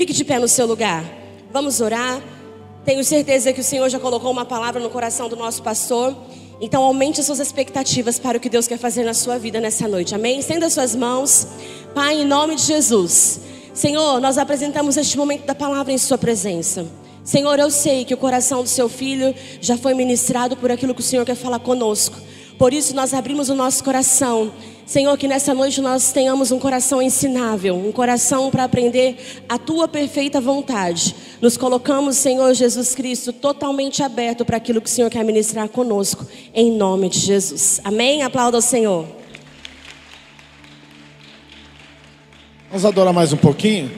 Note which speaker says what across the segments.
Speaker 1: Fique de pé no seu lugar. Vamos orar. Tenho certeza que o Senhor já colocou uma palavra no coração do nosso pastor. Então aumente as suas expectativas para o que Deus quer fazer na sua vida nessa noite. Amém? Estenda as suas mãos. Pai, em nome de Jesus. Senhor, nós apresentamos este momento da palavra em sua presença. Senhor, eu sei que o coração do seu filho já foi ministrado por aquilo que o Senhor quer falar conosco. Por isso nós abrimos o nosso coração. Senhor, que nessa noite nós tenhamos um coração ensinável, um coração para aprender a tua perfeita vontade. Nos colocamos, Senhor Jesus Cristo, totalmente aberto para aquilo que o Senhor quer ministrar conosco, em nome de Jesus. Amém? Aplauda ao Senhor.
Speaker 2: Vamos adorar mais um pouquinho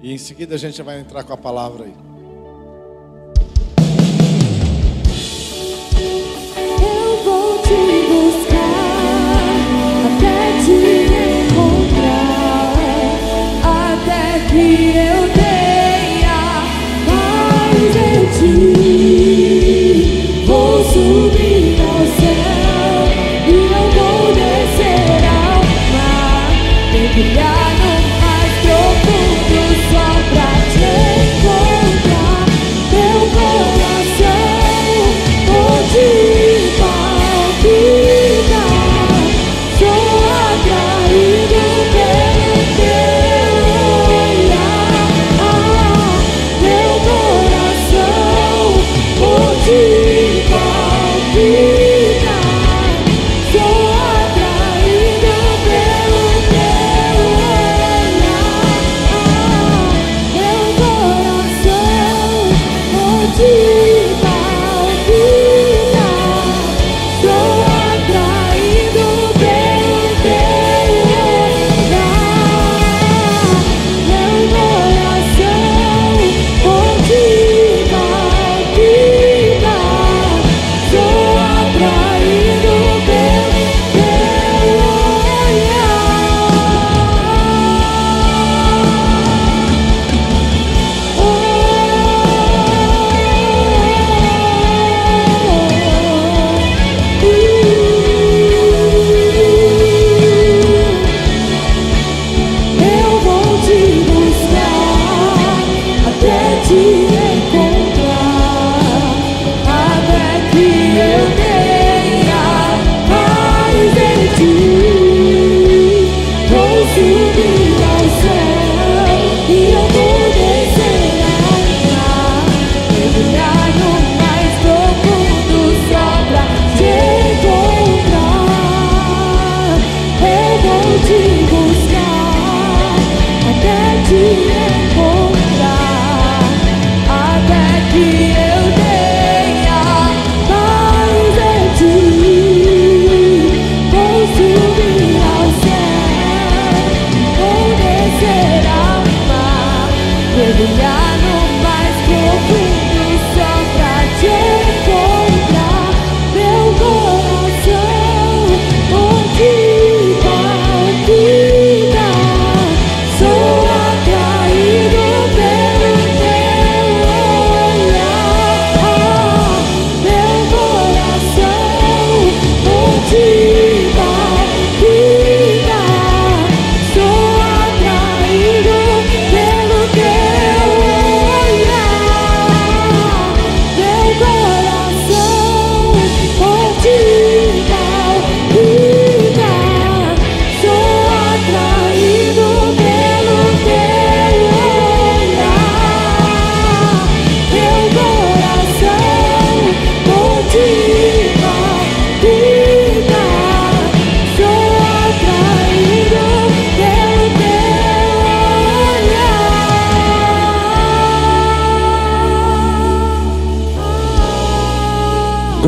Speaker 2: e em seguida a gente vai entrar com a palavra aí.
Speaker 3: Eu vou te buscar até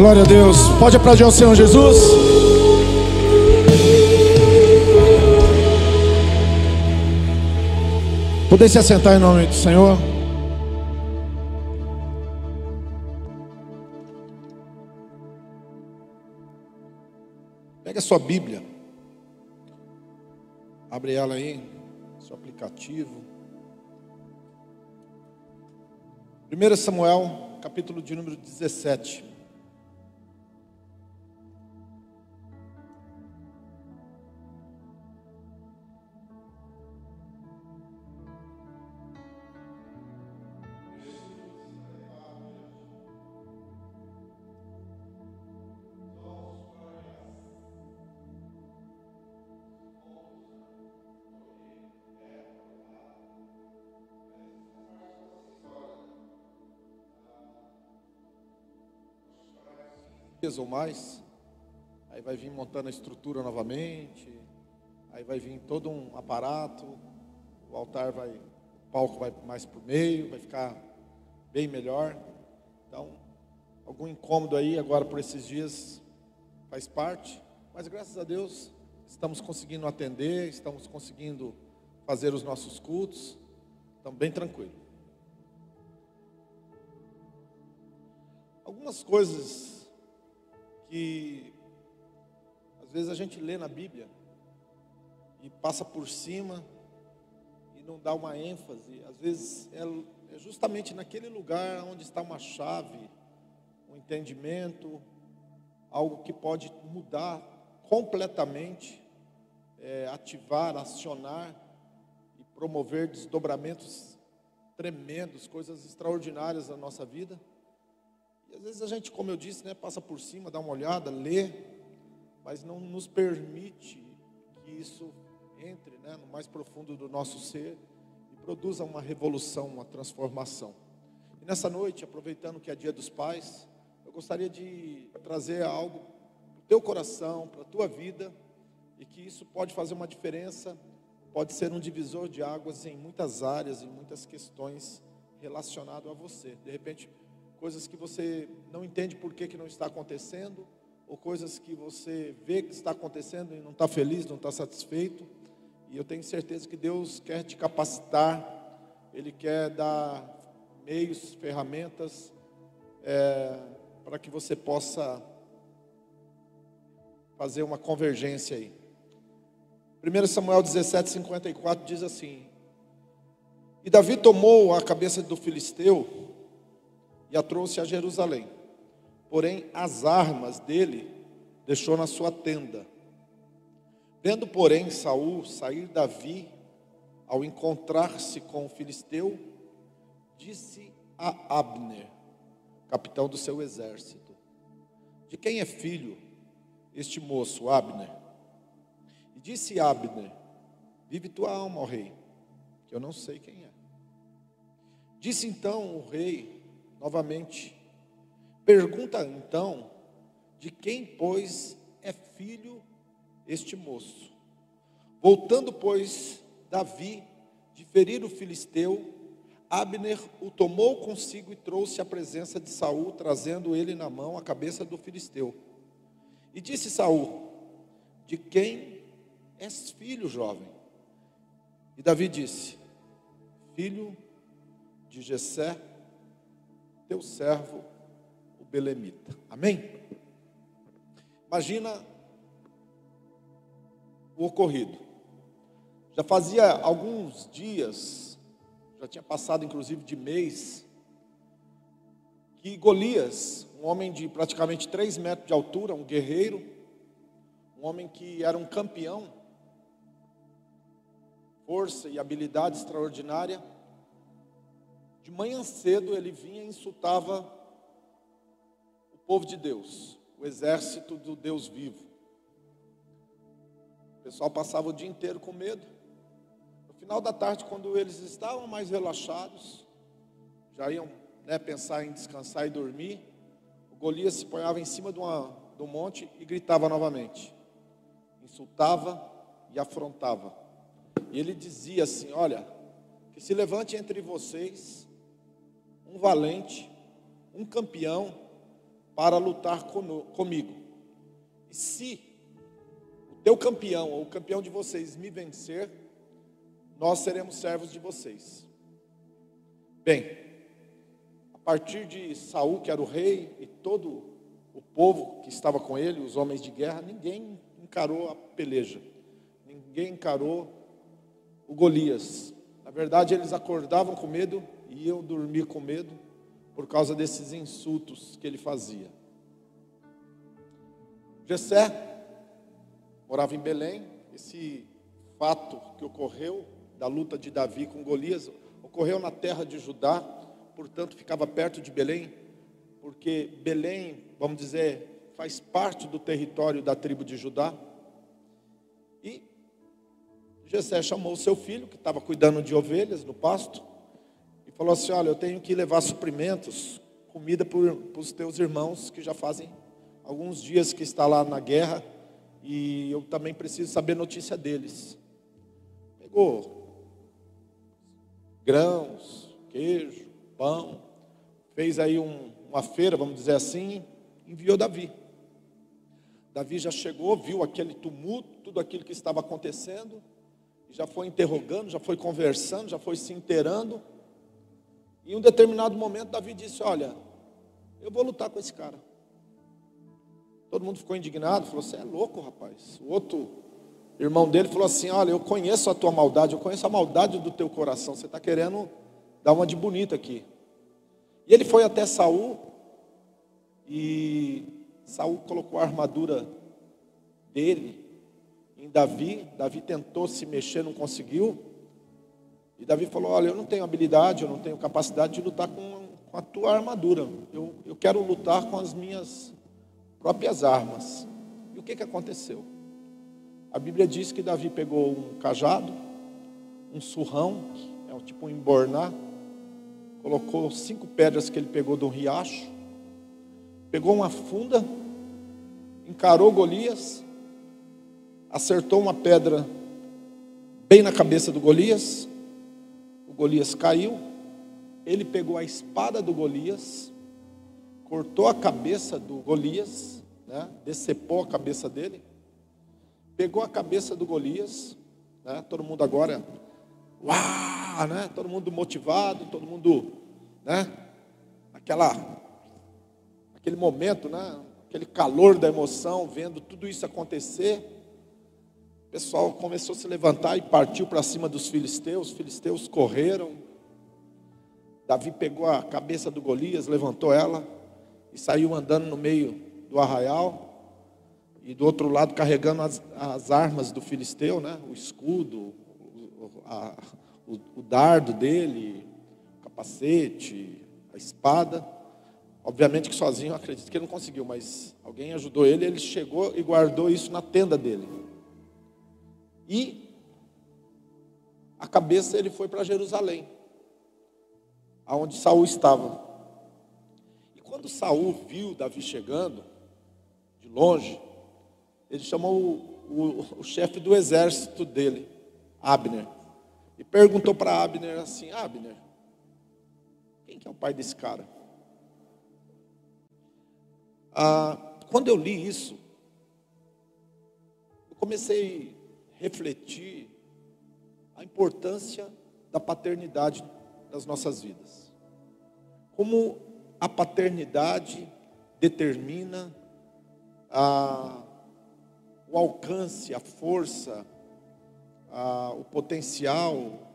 Speaker 2: Glória a Deus. Pode aplaudir ao Senhor Jesus. Poder se assentar em nome do Senhor. Pega a sua Bíblia. Abre ela aí, seu aplicativo. 1 Samuel, capítulo de número 17. Dias ou mais. Aí vai vir montando a estrutura novamente. Aí vai vir todo um aparato. O altar vai, o palco vai mais o meio, vai ficar bem melhor. Então, algum incômodo aí agora por esses dias faz parte. Mas graças a Deus estamos conseguindo atender, estamos conseguindo fazer os nossos cultos. Estamos bem tranquilos. Algumas coisas que às vezes a gente lê na Bíblia e passa por cima e não dá uma ênfase. Às vezes é, é justamente naquele lugar onde está uma chave, um entendimento, algo que pode mudar completamente, é, ativar, acionar e promover desdobramentos tremendos, coisas extraordinárias na nossa vida. Às vezes a gente, como eu disse, né, passa por cima, dá uma olhada, lê, mas não nos permite que isso entre né, no mais profundo do nosso ser e produza uma revolução, uma transformação. E nessa noite, aproveitando que é dia dos pais, eu gostaria de trazer algo para o teu coração, para a tua vida, e que isso pode fazer uma diferença, pode ser um divisor de águas em muitas áreas, em muitas questões relacionadas a você. De repente, coisas que você não entende por que, que não está acontecendo, ou coisas que você vê que está acontecendo e não está feliz, não está satisfeito. E eu tenho certeza que Deus quer te capacitar, Ele quer dar meios, ferramentas, é, para que você possa fazer uma convergência aí. 1 Samuel 17, 54 diz assim: E Davi tomou a cabeça do filisteu e a trouxe a Jerusalém. Porém, as armas dele deixou na sua tenda. Vendo, porém, Saul sair Davi, ao encontrar-se com o filisteu, disse a Abner, capitão do seu exército: De quem é filho este moço, Abner? E disse Abner: Vive tua alma, ó rei, que eu não sei quem é. Disse então o rei novamente. Pergunta então de quem, pois, é filho este moço. Voltando, pois, Davi de ferir o filisteu, Abner o tomou consigo e trouxe à presença de Saul, trazendo ele na mão a cabeça do filisteu. E disse Saul: De quem és filho, jovem? E Davi disse: Filho de Jessé, teu servo, o Belemita. Amém? Imagina o ocorrido. Já fazia alguns dias, já tinha passado inclusive de mês, que Golias, um homem de praticamente 3 metros de altura, um guerreiro, um homem que era um campeão, força e habilidade extraordinária, de manhã cedo ele vinha e insultava o povo de Deus, o exército do Deus vivo. O pessoal passava o dia inteiro com medo. No final da tarde, quando eles estavam mais relaxados, já iam né, pensar em descansar e dormir, o Golias se ponhava em cima de, uma, de um monte e gritava novamente. Insultava e afrontava. E ele dizia assim: Olha, que se levante entre vocês um valente, um campeão para lutar comigo. E se o teu campeão ou o campeão de vocês me vencer, nós seremos servos de vocês. Bem, a partir de Saul, que era o rei, e todo o povo que estava com ele, os homens de guerra, ninguém encarou a peleja. Ninguém encarou o Golias. Na verdade, eles acordavam com medo e eu dormi com medo por causa desses insultos que ele fazia. Jessé morava em Belém. Esse fato que ocorreu da luta de Davi com Golias ocorreu na terra de Judá, portanto ficava perto de Belém, porque Belém, vamos dizer, faz parte do território da tribo de Judá. E Jessé chamou seu filho, que estava cuidando de ovelhas no pasto, falou assim: Olha, eu tenho que levar suprimentos, comida para os teus irmãos que já fazem alguns dias que está lá na guerra e eu também preciso saber notícia deles. Pegou grãos, queijo, pão, fez aí um, uma feira, vamos dizer assim, enviou Davi. Davi já chegou, viu aquele tumulto, tudo aquilo que estava acontecendo, já foi interrogando, já foi conversando, já foi se inteirando. Em um determinado momento, Davi disse: Olha, eu vou lutar com esse cara. Todo mundo ficou indignado, falou: Você é louco, rapaz. O outro irmão dele falou assim: Olha, eu conheço a tua maldade, eu conheço a maldade do teu coração. Você está querendo dar uma de bonita aqui. E ele foi até Saul e Saul colocou a armadura dele em Davi. Davi tentou se mexer, não conseguiu. E Davi falou: Olha, eu não tenho habilidade, eu não tenho capacidade de lutar com, com a tua armadura. Eu, eu quero lutar com as minhas próprias armas. E o que, que aconteceu? A Bíblia diz que Davi pegou um cajado, um surrão, é tipo um embornar, colocou cinco pedras que ele pegou de um riacho, pegou uma funda, encarou Golias, acertou uma pedra bem na cabeça do Golias, Golias caiu, ele pegou a espada do Golias, cortou a cabeça do Golias, né, decepou a cabeça dele, pegou a cabeça do Golias, né, todo mundo agora, uau, né, todo mundo motivado, todo mundo, né, aquela, aquele momento, né, aquele calor da emoção, vendo tudo isso acontecer, pessoal começou a se levantar e partiu para cima dos filisteus, os filisteus correram, Davi pegou a cabeça do Golias, levantou ela e saiu andando no meio do arraial e do outro lado carregando as, as armas do filisteu, né? O escudo, o, a, o, o dardo dele, o capacete, a espada. Obviamente que sozinho acredito que ele não conseguiu, mas alguém ajudou ele, ele chegou e guardou isso na tenda dele. E a cabeça ele foi para Jerusalém aonde Saul estava. E quando Saul viu Davi chegando, de longe, ele chamou o, o, o chefe do exército dele, Abner, e perguntou para Abner assim: Abner, quem que é o pai desse cara? Ah, quando eu li isso, eu comecei refletir a importância da paternidade das nossas vidas. Como a paternidade determina a, o alcance, a força, a, o potencial,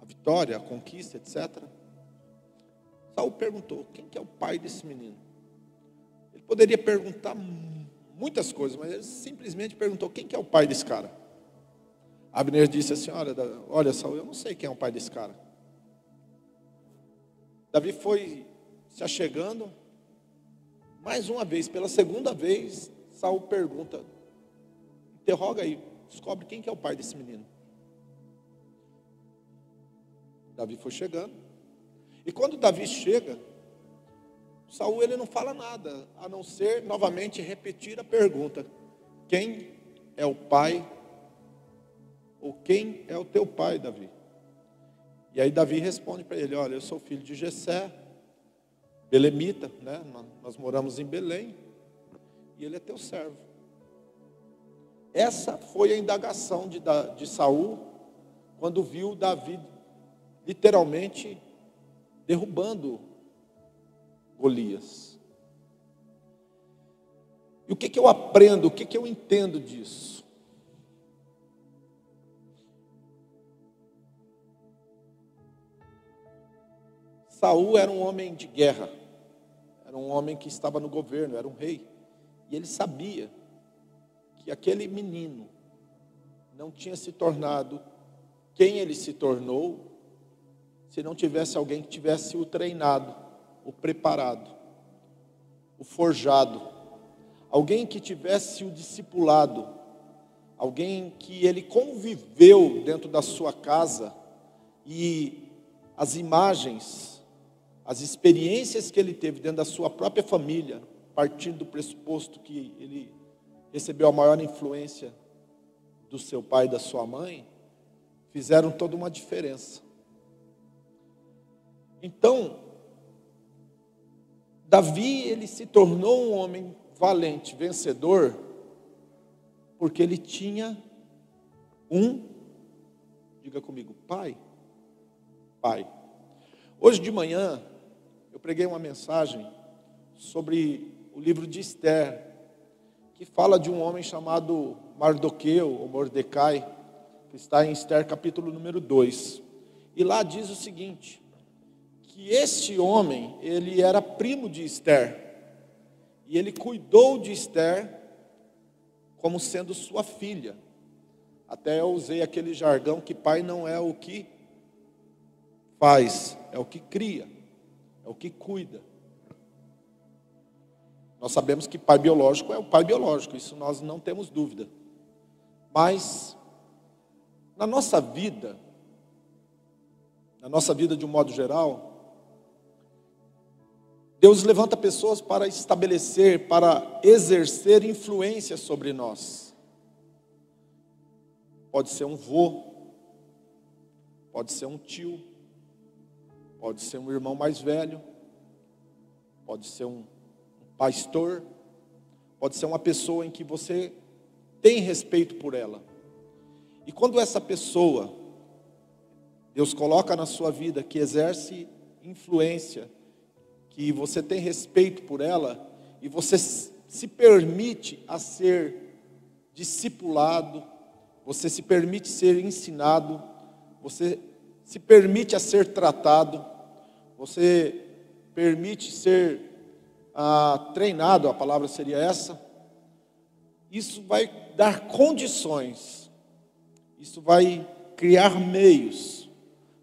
Speaker 2: a vitória, a conquista, etc. Saul perguntou: quem que é o pai desse menino? Ele poderia perguntar muitas coisas, mas ele simplesmente perguntou: quem que é o pai desse cara? Abner disse assim: Olha, Saul, eu não sei quem é o pai desse cara. Davi foi se achegando. Mais uma vez, pela segunda vez, Saul pergunta: interroga aí, descobre quem que é o pai desse menino. Davi foi chegando. E quando Davi chega, Saul ele não fala nada, a não ser novamente repetir a pergunta: quem é o pai ou quem é o teu pai, Davi? E aí Davi responde para ele: Olha, eu sou filho de Jessé, belemita, né? Nós moramos em Belém, e ele é teu servo. Essa foi a indagação de, de Saul quando viu Davi literalmente derrubando Golias. E o que, que eu aprendo, o que, que eu entendo disso? Saul era um homem de guerra, era um homem que estava no governo, era um rei, e ele sabia que aquele menino não tinha se tornado quem ele se tornou se não tivesse alguém que tivesse o treinado, o preparado, o forjado, alguém que tivesse o discipulado, alguém que ele conviveu dentro da sua casa e as imagens as experiências que ele teve dentro da sua própria família, partindo do pressuposto que ele recebeu a maior influência do seu pai e da sua mãe, fizeram toda uma diferença. Então, Davi, ele se tornou um homem valente, vencedor, porque ele tinha um, diga comigo, pai. Pai. Hoje de manhã, eu preguei uma mensagem sobre o livro de Esther, que fala de um homem chamado Mardoqueu, ou Mordecai, que está em Esther capítulo número 2. E lá diz o seguinte: que este homem, ele era primo de Esther, e ele cuidou de Esther como sendo sua filha. Até eu usei aquele jargão que pai não é o que faz, é o que cria, é o que cuida. Nós sabemos que pai biológico é o pai biológico, isso nós não temos dúvida. Mas, na nossa vida, na nossa vida de um modo geral, Deus levanta pessoas para estabelecer, para exercer influência sobre nós. Pode ser um vô, pode ser um tio, pode ser um irmão mais velho, pode ser um pastor, pode ser uma pessoa em que você tem respeito por ela. E quando essa pessoa, Deus coloca na sua vida que exerce influência, que você tem respeito por ela, e você se permite a ser discipulado, você se permite ser ensinado, você se permite a ser tratado, você permite ser ah, treinado, a palavra seria essa, isso vai dar condições, isso vai criar meios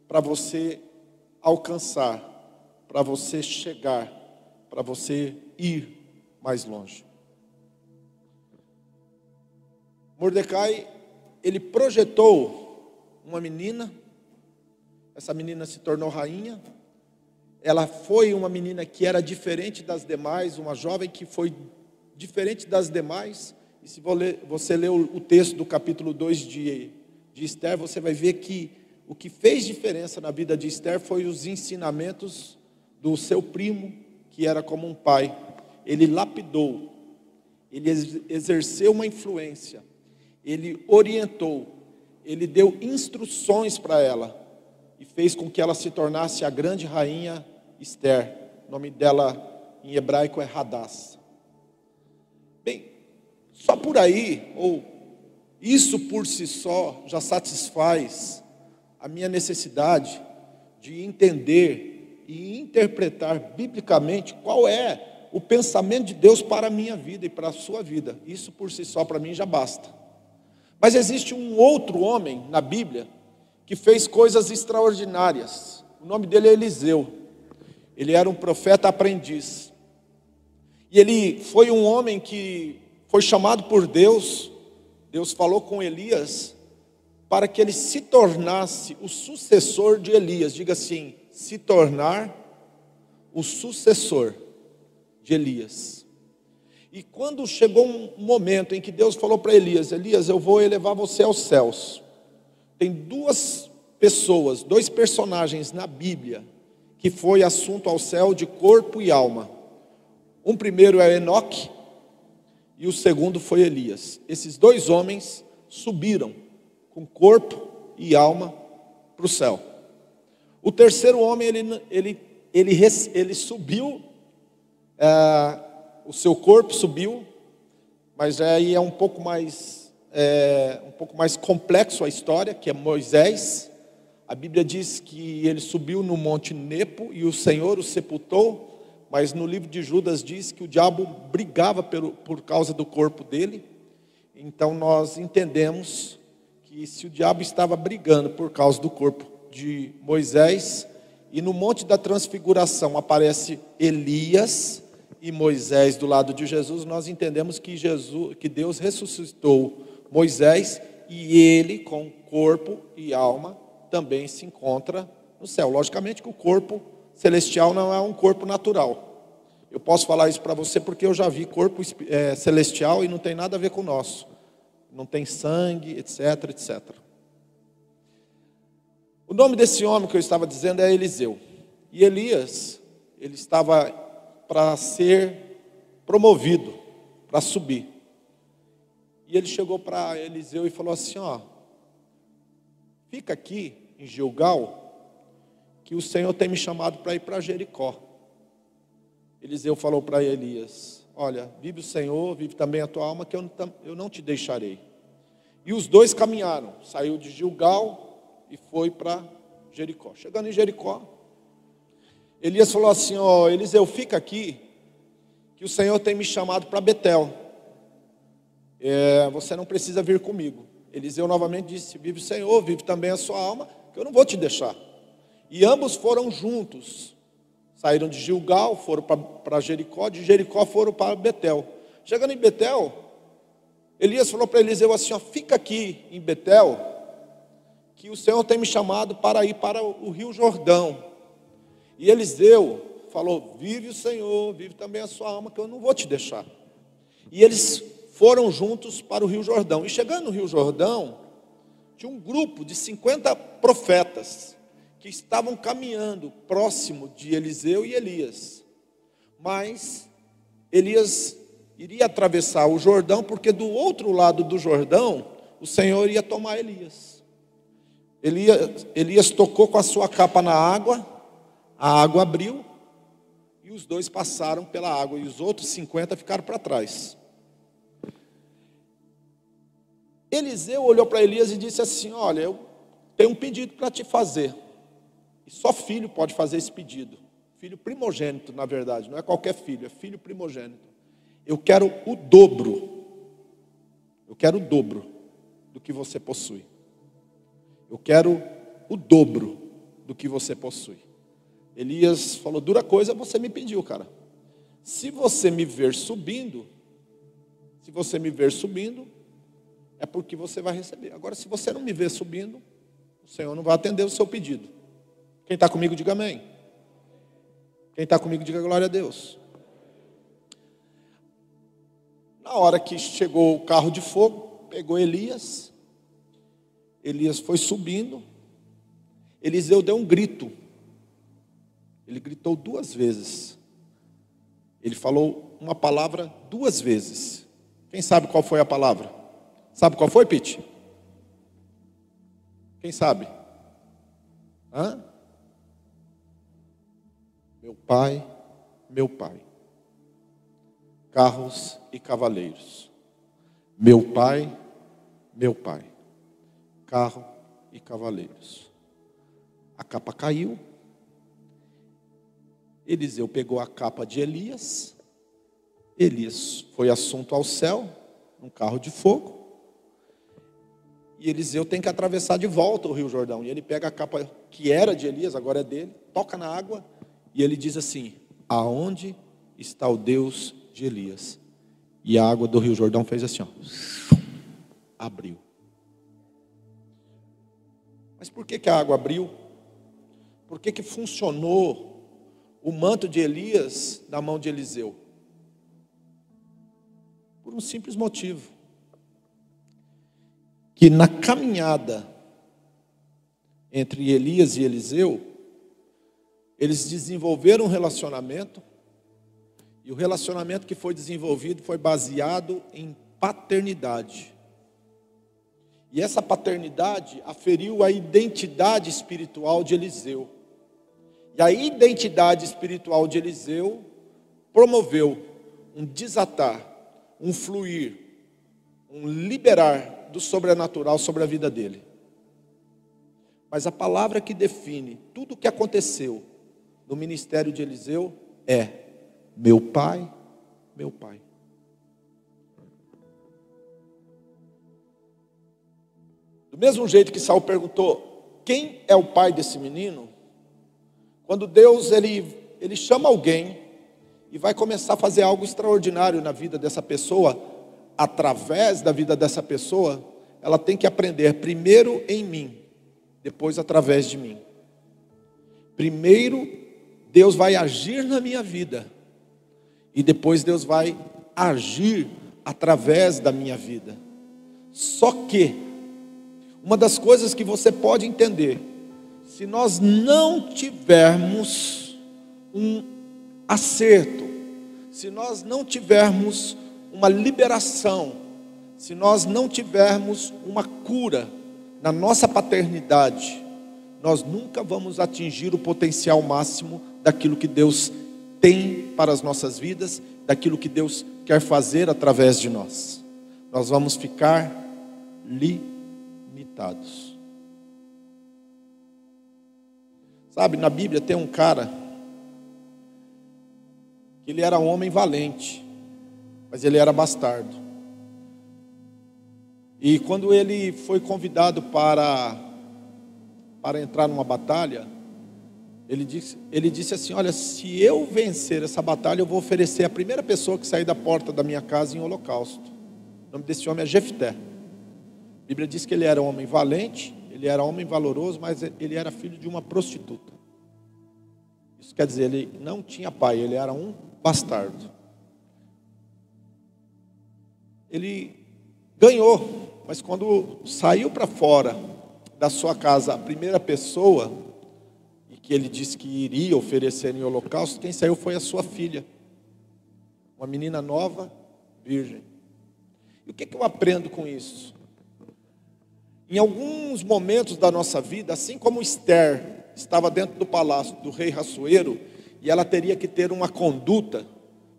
Speaker 2: para você alcançar, para você chegar, para você ir mais longe. Mordecai, ele projetou uma menina, essa menina se tornou rainha, ela foi uma menina que era diferente das demais, uma jovem que foi diferente das demais. E se você ler o texto do capítulo 2 de, de Esther, você vai ver que o que fez diferença na vida de Esther foi os ensinamentos do seu primo, que era como um pai. Ele lapidou, ele exerceu uma influência, ele orientou, ele deu instruções para ela e fez com que ela se tornasse a grande rainha Esther. O nome dela em hebraico é Hadass. Bem, só por aí, ou isso por si só, já satisfaz a minha necessidade de entender e interpretar biblicamente qual é o pensamento de Deus para a minha vida e para a sua vida. Isso por si só para mim já basta. Mas existe um outro homem na Bíblia que fez coisas extraordinárias. O nome dele é Eliseu. Ele era um profeta aprendiz. E ele foi um homem que foi chamado por Deus. Deus falou com Elias para que ele se tornasse o sucessor de Elias. Diga assim: se tornar o sucessor de Elias. E quando chegou um momento em que Deus falou para Elias: Elias, eu vou elevar você aos céus. Tem duas pessoas, dois personagens na Bíblia que foi assunto ao céu de corpo e alma. Um primeiro é Enoque e o segundo foi Elias. Esses dois homens subiram com corpo e alma para o céu. O terceiro homem, ele, ele, ele, ele subiu, é, o seu corpo subiu, mas aí é um pouco mais é, um pouco mais complexo a história, que é Moisés. A Bíblia diz que ele subiu no monte Nepo e o Senhor o sepultou, mas no livro de Judas diz que o diabo brigava por, por causa do corpo dele. Então nós entendemos que se o diabo estava brigando por causa do corpo de Moisés, e no monte da transfiguração aparece Elias e Moisés do lado de Jesus, nós entendemos que Jesus, que Deus ressuscitou Moisés e ele com corpo e alma também se encontra no céu. Logicamente que o corpo celestial não é um corpo natural. Eu posso falar isso para você porque eu já vi corpo eh, celestial e não tem nada a ver com o nosso. Não tem sangue, etc, etc. O nome desse homem que eu estava dizendo é Eliseu. E Elias, ele estava para ser promovido, para subir. E ele chegou para Eliseu e falou assim: Ó, fica aqui em Gilgal, que o Senhor tem me chamado para ir para Jericó. Eliseu falou para Elias: Olha, vive o Senhor, vive também a tua alma, que eu não, te deixarei. E os dois caminharam, saiu de Gilgal e foi para Jericó. Chegando em Jericó, Elias falou assim: Ó, Eliseu, fica aqui, que o Senhor tem me chamado para Betel. É, você não precisa vir comigo. Eliseu novamente disse: Vive o Senhor, vive também a sua alma, que eu não vou te deixar. E ambos foram juntos. Saíram de Gilgal, foram para Jericó, de Jericó foram para Betel. Chegando em Betel, Elias falou para Eliseu assim: ó, fica aqui em Betel, que o Senhor tem me chamado para ir para o rio Jordão. E Eliseu falou: Vive o Senhor, vive também a sua alma, que eu não vou te deixar. E eles foram juntos para o rio Jordão. E chegando no rio Jordão, tinha um grupo de 50 profetas que estavam caminhando próximo de Eliseu e Elias. Mas Elias iria atravessar o Jordão, porque do outro lado do Jordão, o Senhor ia tomar Elias. Elias, Elias tocou com a sua capa na água, a água abriu, e os dois passaram pela água, e os outros 50 ficaram para trás. Eliseu olhou para Elias e disse assim: Olha, eu tenho um pedido para te fazer. E só filho pode fazer esse pedido. Filho primogênito, na verdade, não é qualquer filho, é filho primogênito. Eu quero o dobro. Eu quero o dobro do que você possui. Eu quero o dobro do que você possui. Elias falou: dura coisa você me pediu, cara. Se você me ver subindo, se você me ver subindo, é porque você vai receber. Agora, se você não me ver subindo, o Senhor não vai atender o seu pedido. Quem está comigo, diga amém. Quem está comigo, diga glória a Deus. Na hora que chegou o carro de fogo, pegou Elias. Elias foi subindo. Eliseu deu um grito. Ele gritou duas vezes. Ele falou uma palavra duas vezes. Quem sabe qual foi a palavra? Sabe qual foi, Pete? Quem sabe? Hã? Meu pai, meu pai. Carros e cavaleiros. Meu pai, meu pai. Carro e cavaleiros. A capa caiu. Eliseu pegou a capa de Elias. Elias foi assunto ao céu, num carro de fogo. E Eliseu tem que atravessar de volta o Rio Jordão. E ele pega a capa que era de Elias, agora é dele, toca na água e ele diz assim: Aonde está o Deus de Elias? E a água do Rio Jordão fez assim, ó, abriu. Mas por que, que a água abriu? Por que, que funcionou o manto de Elias na mão de Eliseu? Por um simples motivo. Que na caminhada entre Elias e Eliseu, eles desenvolveram um relacionamento, e o relacionamento que foi desenvolvido foi baseado em paternidade. E essa paternidade aferiu a identidade espiritual de Eliseu. E a identidade espiritual de Eliseu promoveu um desatar, um fluir, um liberar do sobrenatural sobre a vida dele. Mas a palavra que define tudo o que aconteceu no ministério de Eliseu é: meu pai, meu pai. Do mesmo jeito que Saul perguntou: quem é o pai desse menino? Quando Deus ele, ele chama alguém e vai começar a fazer algo extraordinário na vida dessa pessoa, através da vida dessa pessoa, ela tem que aprender primeiro em mim, depois através de mim. Primeiro Deus vai agir na minha vida. E depois Deus vai agir através da minha vida. Só que, uma das coisas que você pode entender, se nós não tivermos um acerto, se nós não tivermos uma liberação, se nós não tivermos uma cura na nossa paternidade, nós nunca vamos atingir o potencial máximo daquilo que Deus tem para as nossas vidas, daquilo que Deus quer fazer através de nós. Nós vamos ficar limitados. Sabe, na Bíblia tem um cara que ele era um homem valente, mas ele era bastardo. E quando ele foi convidado para para entrar numa batalha, ele disse, ele disse assim: Olha, se eu vencer essa batalha, eu vou oferecer a primeira pessoa que sair da porta da minha casa em holocausto. O nome desse homem é Jefté. A Bíblia diz que ele era um homem valente, ele era um homem valoroso, mas ele era filho de uma prostituta. Isso quer dizer, ele não tinha pai, ele era um bastardo. Ele ganhou, mas quando saiu para fora da sua casa a primeira pessoa, que ele disse que iria oferecer em holocausto, quem saiu foi a sua filha, uma menina nova, virgem. E o que, que eu aprendo com isso? Em alguns momentos da nossa vida, assim como Esther estava dentro do palácio do rei Rassuero, e ela teria que ter uma conduta,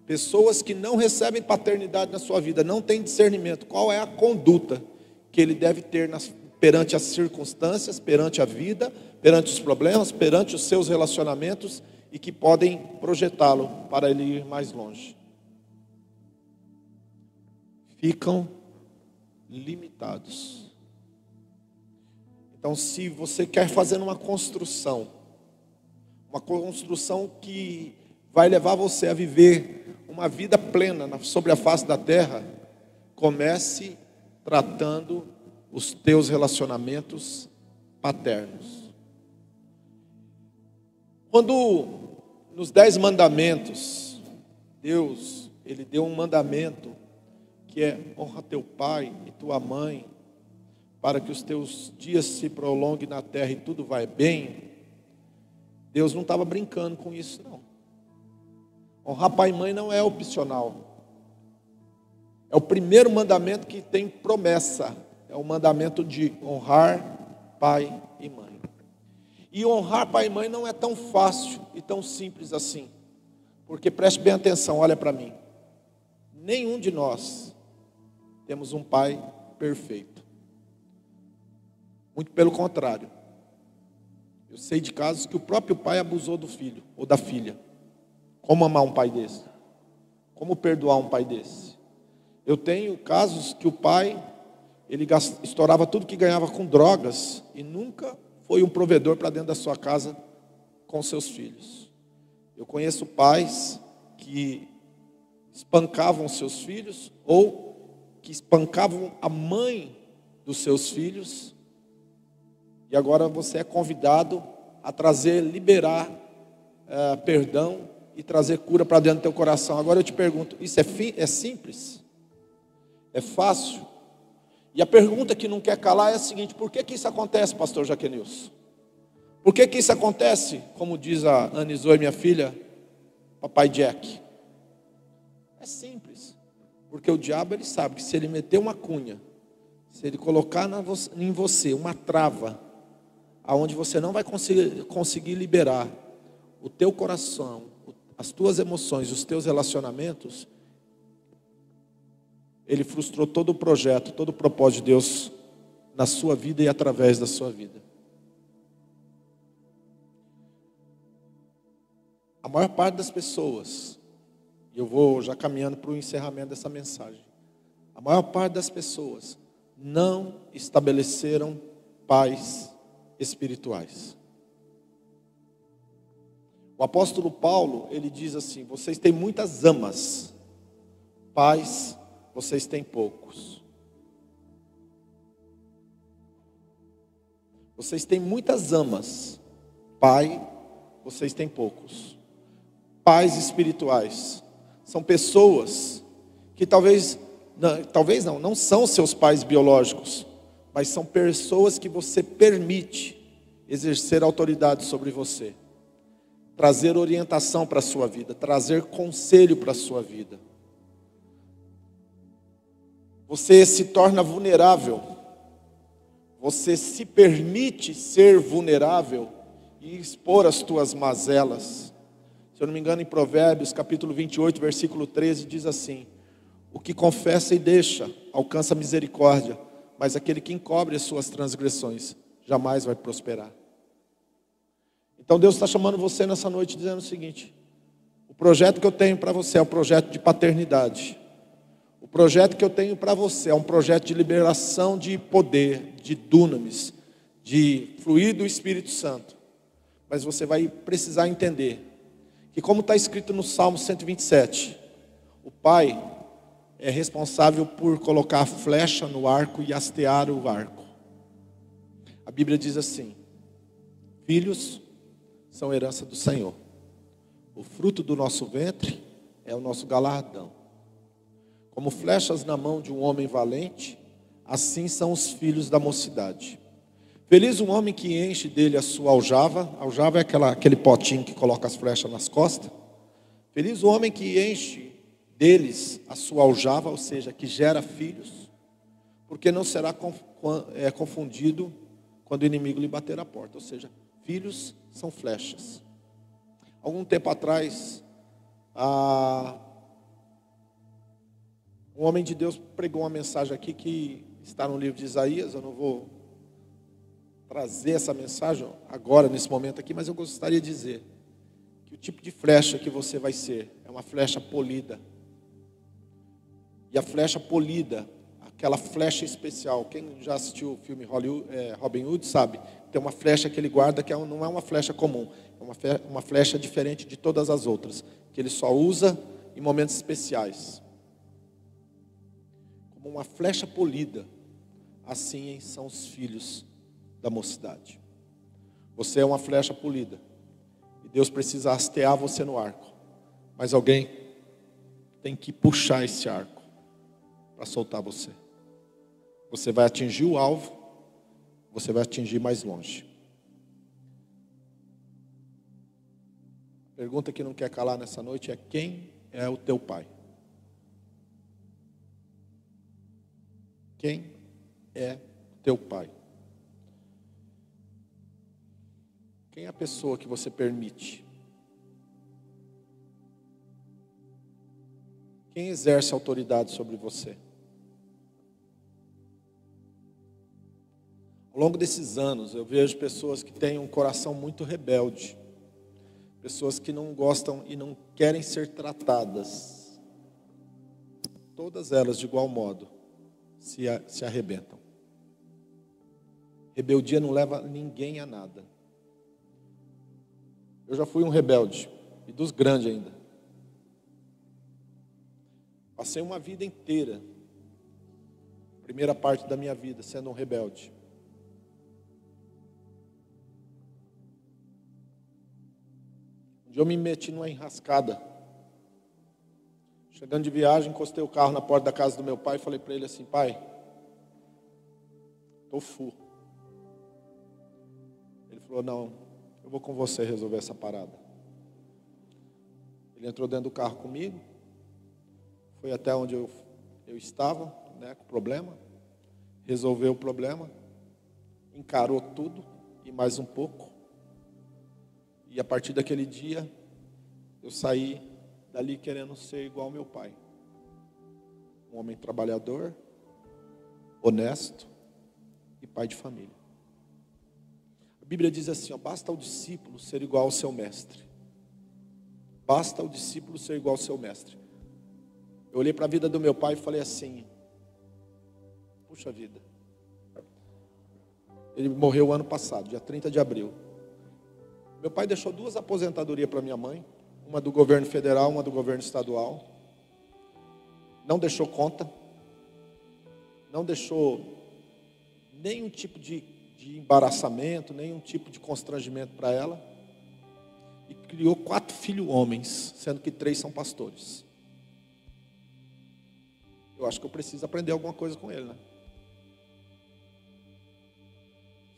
Speaker 2: pessoas que não recebem paternidade na sua vida, não têm discernimento, qual é a conduta que ele deve ter nas, perante as circunstâncias, perante a vida, perante os problemas, perante os seus relacionamentos e que podem projetá-lo para ele ir mais longe. Ficam limitados. Então, se você quer fazer uma construção, uma construção que vai levar você a viver uma vida plena sobre a face da terra, comece tratando os teus relacionamentos paternos. Quando nos dez mandamentos, Deus, Ele deu um mandamento que é honra teu pai e tua mãe, para que os teus dias se prolonguem na terra e tudo vai bem. Deus não estava brincando com isso, não. Honrar pai e mãe não é opcional. É o primeiro mandamento que tem promessa é o mandamento de honrar pai e mãe. E honrar pai e mãe não é tão fácil e tão simples assim. Porque preste bem atenção, olha para mim. Nenhum de nós temos um pai perfeito. Muito pelo contrário. Eu sei de casos que o próprio pai abusou do filho ou da filha. Como amar um pai desse? Como perdoar um pai desse? Eu tenho casos que o pai ele estourava tudo que ganhava com drogas e nunca foi um provedor para dentro da sua casa com seus filhos. Eu conheço pais que espancavam seus filhos ou que espancavam a mãe dos seus filhos. E agora você é convidado a trazer, liberar é, perdão e trazer cura para dentro do teu coração. Agora eu te pergunto: isso é, é simples? É fácil? E a pergunta que não quer calar é a seguinte: por que, que isso acontece, pastor Jaquenilson? Por que, que isso acontece, como diz a Ana Zoe, minha filha, papai Jack? É simples, porque o diabo ele sabe que se ele meter uma cunha, se ele colocar na, em você uma trava, aonde você não vai conseguir, conseguir liberar o teu coração, as tuas emoções, os teus relacionamentos, ele frustrou todo o projeto, todo o propósito de Deus na sua vida e através da sua vida. A maior parte das pessoas, e eu vou já caminhando para o encerramento dessa mensagem, a maior parte das pessoas não estabeleceram pais espirituais. O apóstolo Paulo, ele diz assim: vocês têm muitas amas, pais vocês têm poucos. Vocês têm muitas amas, pai, vocês têm poucos. pais espirituais. São pessoas que talvez, não, talvez não, não são seus pais biológicos, mas são pessoas que você permite exercer autoridade sobre você, trazer orientação para a sua vida, trazer conselho para a sua vida. Você se torna vulnerável, você se permite ser vulnerável e expor as tuas mazelas. Se eu não me engano, em Provérbios, capítulo 28, versículo 13, diz assim: O que confessa e deixa alcança misericórdia, mas aquele que encobre as suas transgressões jamais vai prosperar. Então Deus está chamando você nessa noite dizendo o seguinte: o projeto que eu tenho para você é um projeto de paternidade. O projeto que eu tenho para você é um projeto de liberação de poder, de dunamis, de fluir do Espírito Santo. Mas você vai precisar entender que, como está escrito no Salmo 127, o pai é responsável por colocar a flecha no arco e hastear o arco. A Bíblia diz assim: Filhos são herança do Senhor. O fruto do nosso ventre é o nosso galardão. Como flechas na mão de um homem valente, assim são os filhos da mocidade. Feliz um homem que enche dele a sua aljava. Aljava é aquela, aquele potinho que coloca as flechas nas costas. Feliz o homem que enche deles a sua aljava, ou seja, que gera filhos, porque não será é, confundido quando o inimigo lhe bater a porta. Ou seja, filhos são flechas. Algum tempo atrás, a... um homem de Deus pregou uma mensagem aqui que está no livro de Isaías. Eu não vou trazer essa mensagem agora, nesse momento aqui, mas eu gostaria de dizer que o tipo de flecha que você vai ser é uma flecha polida. E a flecha polida, aquela flecha especial, quem já assistiu o filme é, Robin Hood sabe tem uma flecha que ele guarda que é não é uma flecha comum, é uma flecha diferente de todas as outras, que ele só usa em momentos especiais. Uma flecha polida, assim são os filhos da mocidade. Você é uma flecha polida. E Deus precisa hastear você no arco. Mas alguém tem que puxar esse arco para soltar você. Você vai atingir o alvo, você vai atingir mais longe. Pergunta que não quer calar nessa noite é: quem é o teu pai? Quem é teu pai? Quem é a pessoa que você permite? Quem exerce autoridade sobre você? Ao longo desses anos, eu vejo pessoas que têm um coração muito rebelde, pessoas que não gostam e não querem ser tratadas, todas elas de igual modo se, se arrebentam. Rebeldia não leva ninguém a nada. Eu já fui um rebelde, e dos grandes ainda. Passei uma vida inteira, primeira parte da minha vida, sendo um rebelde. dia eu me meti numa enrascada. Chegando de viagem, encostei o carro na porta da casa do meu pai e falei para ele assim: Pai, estou full. Ele falou: Não, eu vou com você resolver essa parada. Ele entrou dentro do carro comigo, foi até onde eu, eu estava, né, com o problema, resolveu o problema, encarou tudo e mais um pouco. E a partir daquele dia, eu saí dali querendo ser igual ao meu pai. Um homem trabalhador, honesto e pai de família. A Bíblia diz assim: ó, basta ao discípulo ser igual ao seu mestre. Basta ao discípulo ser igual ao seu mestre. Eu olhei para a vida do meu pai e falei assim: puxa vida. Ele morreu ano passado, dia 30 de abril. Meu pai deixou duas aposentadorias para minha mãe, uma do governo federal, uma do governo estadual. Não deixou conta, não deixou nenhum tipo de, de embaraçamento, nenhum tipo de constrangimento para ela. e criou quatro filhos homens, sendo que três são pastores. Eu acho que eu preciso aprender alguma coisa com ele, né?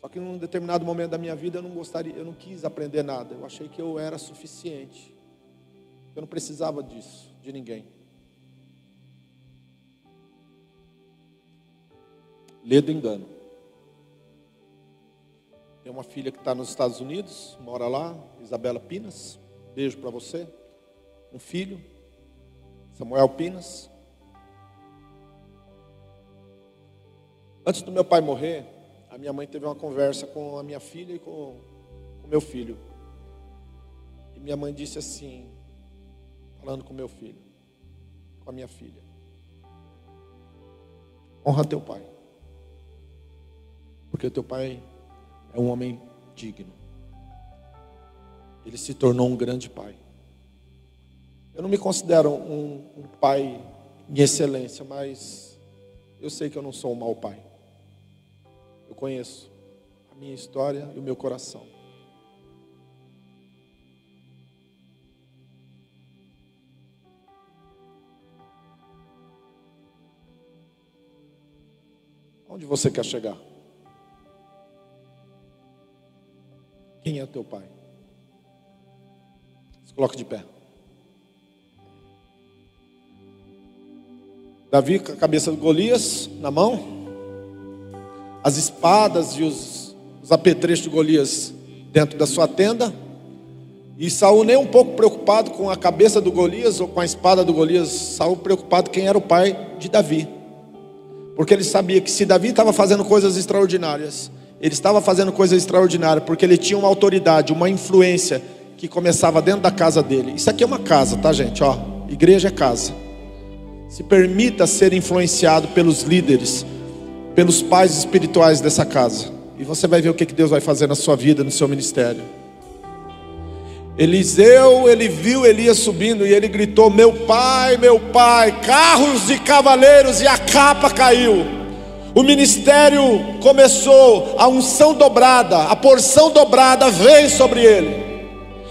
Speaker 2: Só que num determinado momento da minha vida eu não gostaria, eu não quis aprender nada. Eu achei que eu era suficiente. Eu não precisava disso, de ninguém. Lê do engano. Tem uma filha que está nos Estados Unidos, mora lá, Isabela Pinas. Beijo para você. Um filho, Samuel Pinas. Antes do meu pai morrer, a minha mãe teve uma conversa com a minha filha e com o meu filho. E minha mãe disse assim, falando com meu filho, com a minha filha: Honra teu pai. Porque teu pai é um homem digno. Ele se tornou um grande pai. Eu não me considero um, um pai em excelência, mas eu sei que eu não sou um mau pai. Eu conheço a minha história e o meu coração. Onde você quer chegar? Quem é teu pai? Se coloque de pé. Davi com a cabeça de Golias na mão, as espadas e os, os apetrechos de Golias dentro da sua tenda, e Saul nem um pouco preocupado com a cabeça do Golias ou com a espada do Golias, Saul preocupado quem era o pai de Davi. Porque ele sabia que se Davi estava fazendo coisas extraordinárias, ele estava fazendo coisas extraordinárias porque ele tinha uma autoridade, uma influência que começava dentro da casa dele. Isso aqui é uma casa, tá, gente? Ó, igreja é casa. Se permita ser influenciado pelos líderes, pelos pais espirituais dessa casa. E você vai ver o que Deus vai fazer na sua vida, no seu ministério. Eliseu, ele viu Elias subindo e ele gritou: Meu pai, meu pai, carros e cavaleiros, e a capa caiu. O ministério começou, a unção dobrada, a porção dobrada veio sobre ele.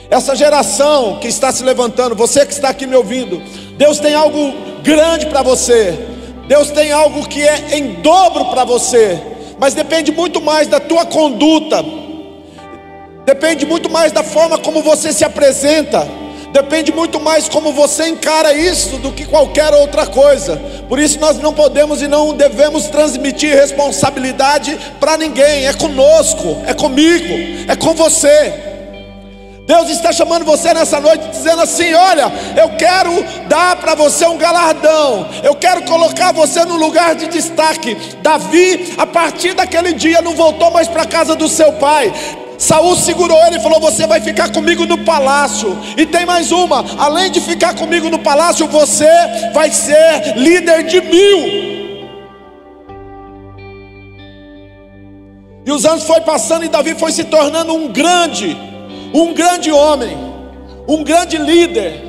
Speaker 2: Essa geração que está se levantando, você que está aqui me ouvindo, Deus tem algo grande para você. Deus tem algo que é em dobro para você, mas depende muito mais da tua conduta, depende muito mais da forma como você se apresenta, depende muito mais como você encara isso do que qualquer outra coisa. Por isso nós não podemos e não devemos transmitir responsabilidade para ninguém, é conosco, é comigo, é com você. Deus está chamando você nessa noite, dizendo assim: Olha, eu quero dar para você um galardão, eu quero colocar você no lugar de destaque. Davi, a partir daquele dia, não voltou mais para a casa do seu pai. Saul segurou ele e falou: Você vai ficar comigo no palácio. E tem mais uma: além de ficar comigo no palácio, você vai ser líder de mil. E os anos foi passando e Davi foi se tornando um grande um grande homem, um grande líder,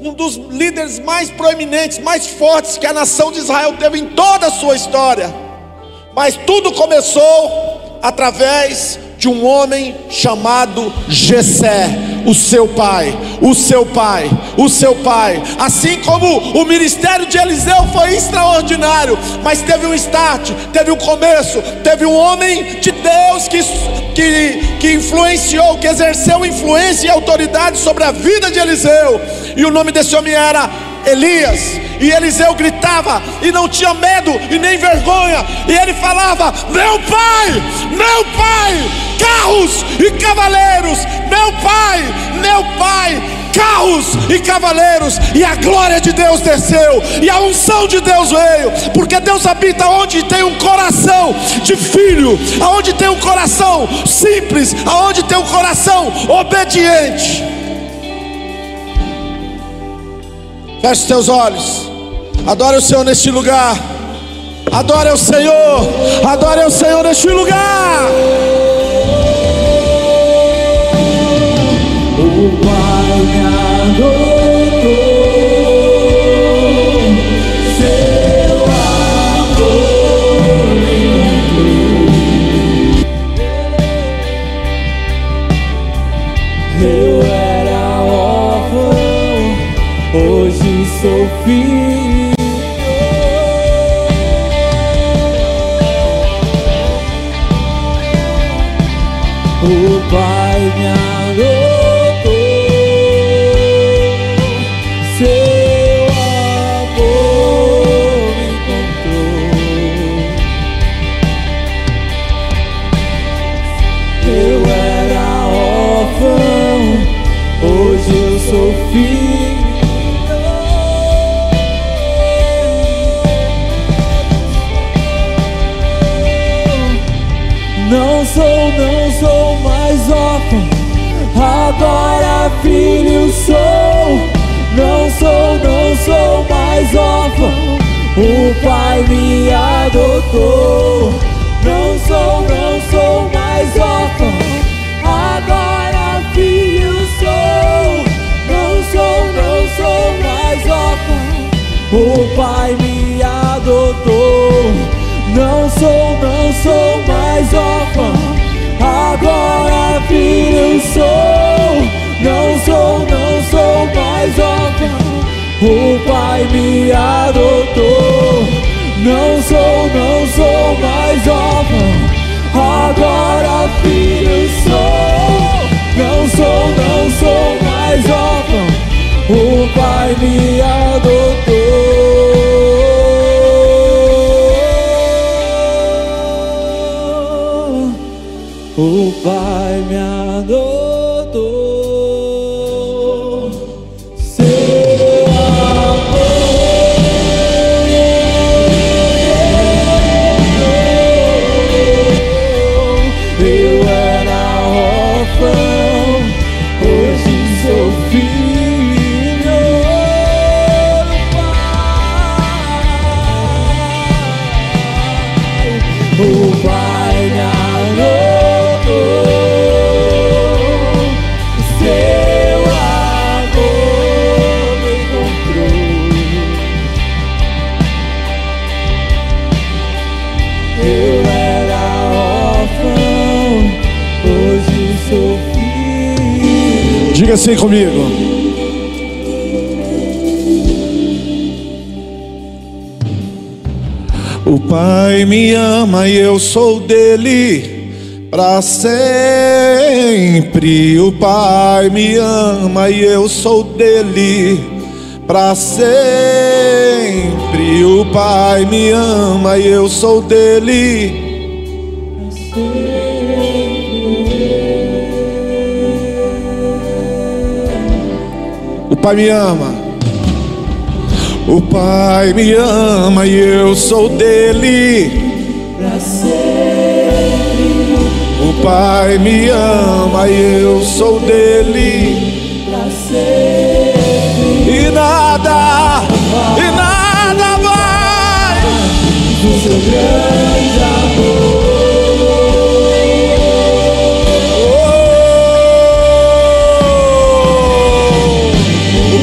Speaker 2: um dos líderes mais proeminentes, mais fortes que a nação de Israel teve em toda a sua história. Mas tudo começou através de um homem chamado Jessé, o seu pai, o seu pai, o seu pai. Assim como o ministério de Eliseu foi extraordinário, mas teve um start, teve um começo, teve um homem de Deus que, que, que influenciou, que exerceu influência e autoridade sobre a vida de Eliseu. E o nome desse homem era Elias, e Eliseu gritava e não tinha medo e nem vergonha, e ele falava: Meu pai, meu pai, carros e cavaleiros, meu pai, meu pai, carros e cavaleiros, e a glória de Deus desceu, e a unção de Deus veio, porque Deus habita onde tem um coração de filho, aonde tem um coração simples, aonde tem um coração obediente. Feche os teus olhos. Adore o Senhor neste lugar. Adore o Senhor. Adore o Senhor neste lugar.
Speaker 3: Sou sou. Não sou, não sou mais órfão, o Pai me adotou. Não sou, não sou mais órfão, agora filho sou. Não sou, não sou mais órfão, o Pai me adotou. Não sou, não sou mais órfão, agora filho sou. Não sou, não sou mais órfão, o Pai me adotou. Não sou, não sou mais órfão, agora filho sou. Não sou, não sou mais órfão, o Pai me adotou.
Speaker 2: Assim comigo. O Pai me ama e eu sou dele para sempre. O Pai me ama e eu sou dele para sempre. O Pai me ama e eu sou dele. O Pai me ama. O Pai me ama e eu sou dele. O Pai me ama e eu sou dele. E nada, e nada vai. Oh, o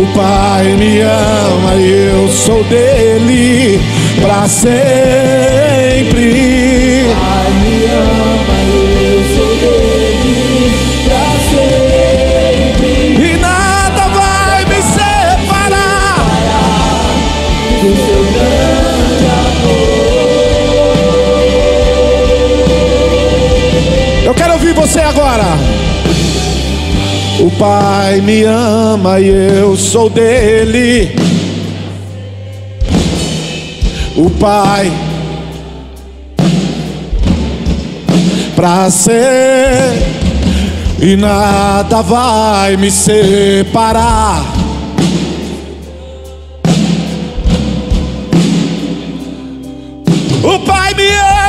Speaker 2: O Pai me ama e eu sou dele para sempre.
Speaker 3: Pai me ama, eu sou dele pra sempre.
Speaker 2: E nada vai me separar.
Speaker 3: Do seu grande amor.
Speaker 2: Eu quero ouvir você agora. O Pai me ama e eu sou dele. O Pai pra ser e nada vai me separar. O Pai me ama.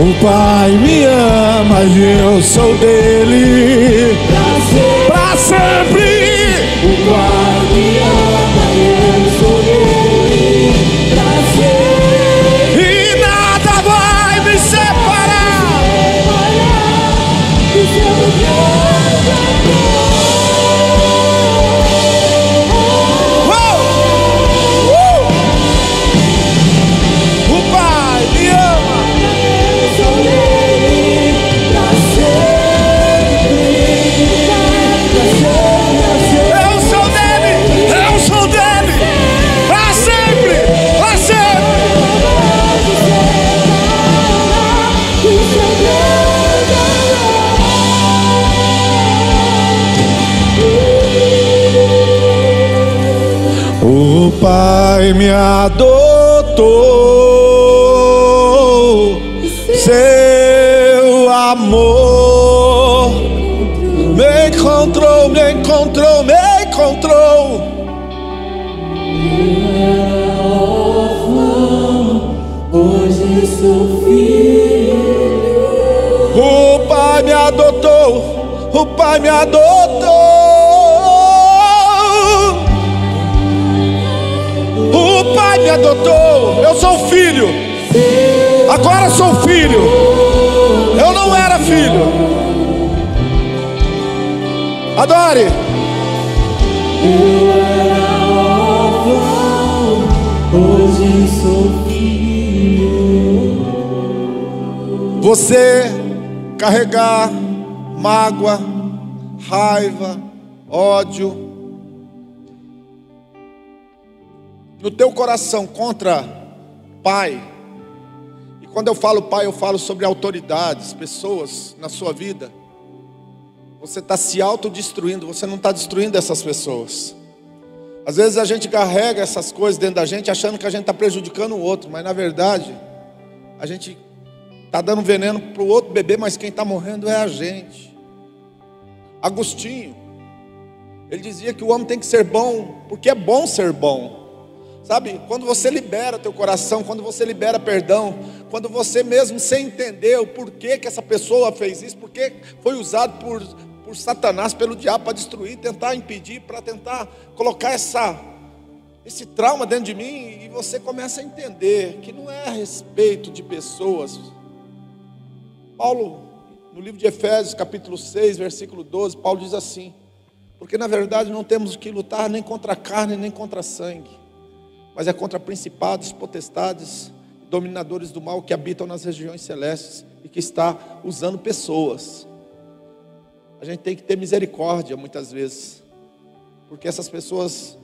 Speaker 2: O Pai me ama e eu sou dele para sempre.
Speaker 3: O Pai me ama e eu sou dele pra sempre.
Speaker 2: E nada vai me separar.
Speaker 3: Do seu amor.
Speaker 2: Pai me adotou, seu amor me encontrou, me encontrou, me encontrou.
Speaker 3: Hoje sou filho.
Speaker 2: O Pai me adotou, o Pai me adotou. Pai me adotou. Eu sou filho. Agora sou filho. Eu não era filho. Adore.
Speaker 3: Eu era órfão. Hoje sou filho.
Speaker 2: Você carregar mágoa, raiva, ódio no teu coração contra pai. E quando eu falo pai, eu falo sobre autoridades, pessoas na sua vida. Você está se autodestruindo, você não está destruindo essas pessoas. Às vezes a gente carrega essas coisas dentro da gente achando que a gente está prejudicando o outro, mas na verdade a gente está dando veneno para o outro beber, mas quem está morrendo é a gente. Agostinho, ele dizia que o homem tem que ser bom, porque é bom ser bom. Sabe, quando você libera teu coração, quando você libera perdão, quando você mesmo sem entender o porquê que essa pessoa fez isso, porque foi usado por, por Satanás, pelo diabo para destruir, tentar impedir, para tentar colocar essa, esse trauma dentro de mim, e você começa a entender que não é a respeito de pessoas. Paulo, no livro de Efésios, capítulo 6, versículo 12, Paulo diz assim: Porque na verdade não temos que lutar nem contra a carne, nem contra sangue mas é contra principados, potestades, dominadores do mal que habitam nas regiões celestes e que está usando pessoas. A gente tem que ter misericórdia muitas vezes, porque essas pessoas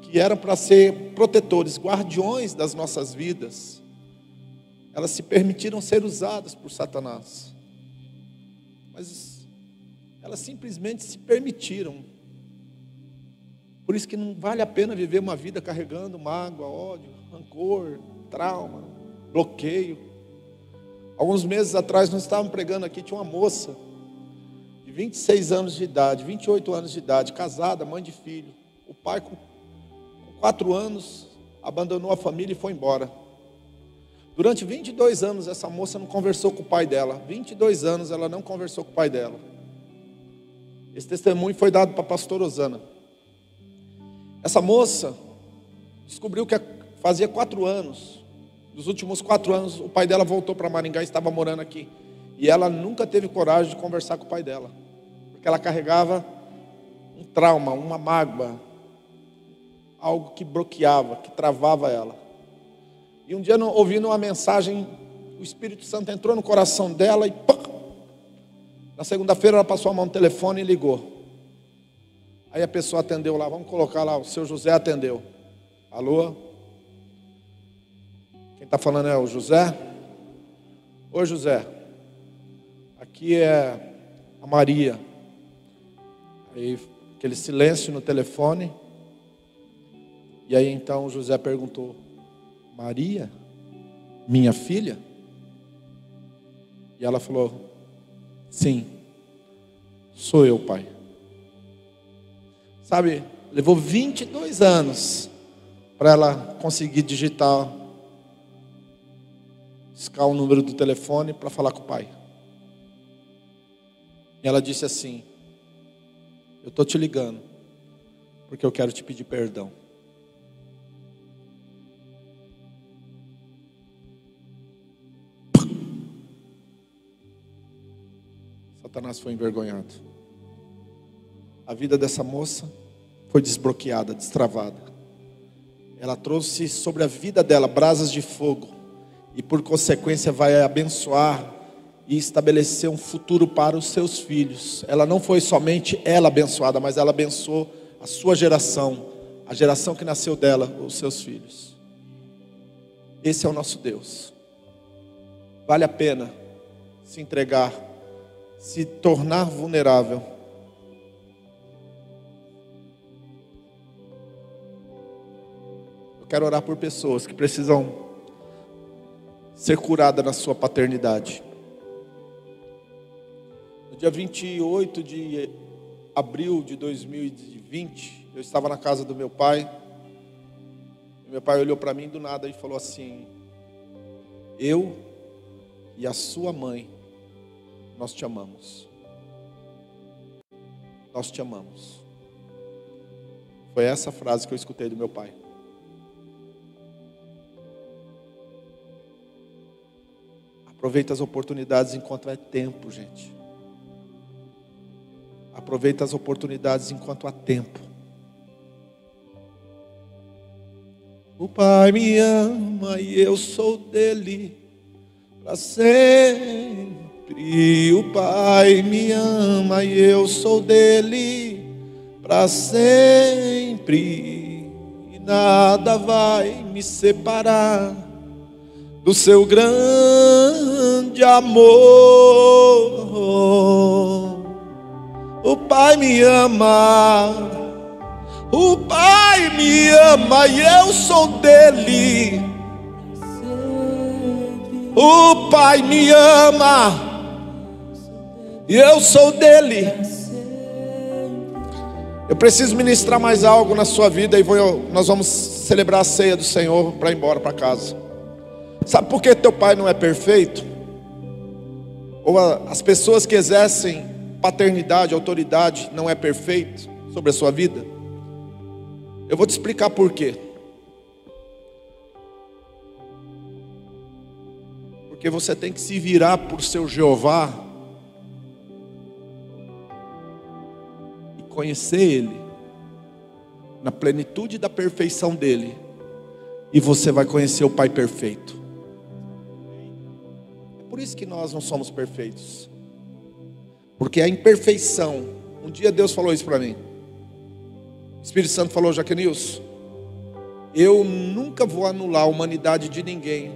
Speaker 2: que eram para ser protetores, guardiões das nossas vidas, elas se permitiram ser usadas por Satanás. Mas elas simplesmente se permitiram por isso que não vale a pena viver uma vida carregando mágoa, ódio, rancor, trauma, bloqueio. Alguns meses atrás nós estávamos pregando aqui, tinha uma moça de 26 anos de idade, 28 anos de idade, casada, mãe de filho. O pai com, com 4 anos abandonou a família e foi embora. Durante 22 anos essa moça não conversou com o pai dela. 22 anos ela não conversou com o pai dela. Esse testemunho foi dado para a pastora Osana. Essa moça descobriu que fazia quatro anos, nos últimos quatro anos, o pai dela voltou para Maringá e estava morando aqui. E ela nunca teve coragem de conversar com o pai dela, porque ela carregava um trauma, uma mágoa, algo que bloqueava, que travava ela. E um dia, ouvindo uma mensagem, o Espírito Santo entrou no coração dela e pá! na segunda-feira ela passou a mão no telefone e ligou. Aí a pessoa atendeu lá, vamos colocar lá, o seu José atendeu. Alô? Quem está falando é o José? Oi, José. Aqui é a Maria. Aí aquele silêncio no telefone. E aí então José perguntou: Maria, minha filha? E ela falou: Sim, sou eu, pai. Sabe, levou 22 anos para ela conseguir digitar discar o número do telefone para falar com o pai. E ela disse assim: Eu estou te ligando, porque eu quero te pedir perdão. Satanás foi envergonhado. A vida dessa moça foi desbloqueada, destravada. Ela trouxe sobre a vida dela brasas de fogo e por consequência vai abençoar e estabelecer um futuro para os seus filhos. Ela não foi somente ela abençoada, mas ela abençoou a sua geração, a geração que nasceu dela, os seus filhos. Esse é o nosso Deus. Vale a pena se entregar, se tornar vulnerável. Quero orar por pessoas que precisam ser curadas na sua paternidade. No dia 28 de abril de 2020, eu estava na casa do meu pai. Meu pai olhou para mim do nada e falou assim: Eu e a sua mãe, nós te amamos. Nós te amamos. Foi essa frase que eu escutei do meu pai. Aproveita as oportunidades enquanto é tempo, gente. Aproveita as oportunidades enquanto há tempo. O Pai me ama e eu sou dele para sempre. O Pai me ama e eu sou dele para sempre. E nada vai me separar do seu grande amor. O Pai me ama, o Pai me ama e eu sou dele. O Pai me ama e eu sou dele. Eu preciso ministrar mais algo na sua vida e vou, nós vamos celebrar a ceia do Senhor para ir embora para casa. Sabe por que teu pai não é perfeito? Ou a, as pessoas que exercem paternidade, autoridade, não é perfeito sobre a sua vida? Eu vou te explicar por quê. Porque você tem que se virar por seu Jeová e conhecer Ele na plenitude da perfeição dele, e você vai conhecer o Pai perfeito. Por isso que nós não somos perfeitos. Porque a imperfeição. Um dia Deus falou isso para mim. O Espírito Santo falou, Jaquenilson, eu nunca vou anular a humanidade de ninguém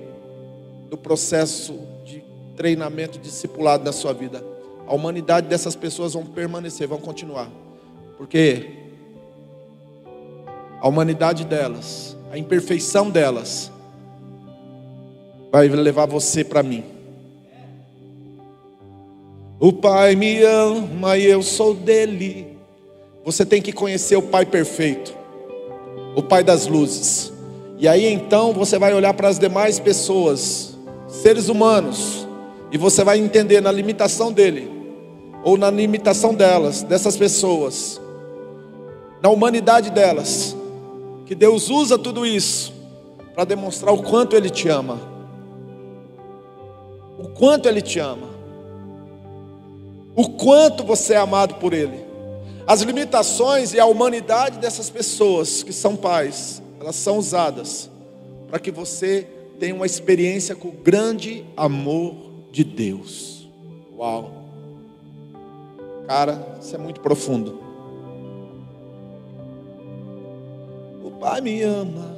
Speaker 2: do processo de treinamento discipulado da sua vida. A humanidade dessas pessoas vão permanecer, vão continuar. Porque a humanidade delas, a imperfeição delas, vai levar você para mim. O Pai me ama e eu sou dele. Você tem que conhecer o Pai perfeito, o Pai das luzes. E aí então você vai olhar para as demais pessoas, seres humanos, e você vai entender na limitação dele, ou na limitação delas, dessas pessoas, na humanidade delas, que Deus usa tudo isso para demonstrar o quanto Ele te ama. O quanto Ele te ama o quanto você é amado por Ele. As limitações e a humanidade dessas pessoas que são pais, elas são usadas para que você tenha uma experiência com o grande amor de Deus. Uau! Cara, isso é muito profundo. O Pai me ama